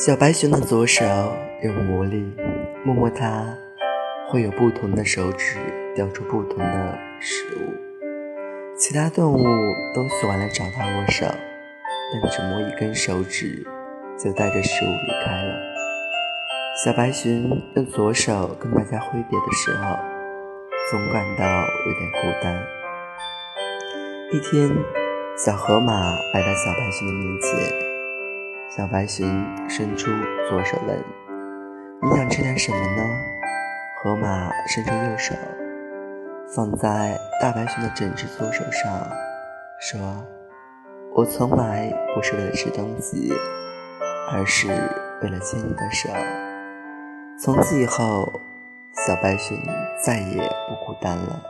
小白熊的左手有魔力，摸摸它，会有不同的手指叼出不同的食物。其他动物都喜欢来找它握手，但只摸一根手指，就带着食物离开了。小白熊用左手跟大家挥别的时候，总感到有点孤单。一天，小河马来到小白熊的面前。小白熊伸出左手问：“你想吃点什么呢？”河马伸出右手，放在大白熊的整只左手上，说：“我从来不是为了吃东西，而是为了牵你的手。从此以后，小白熊再也不孤单了。”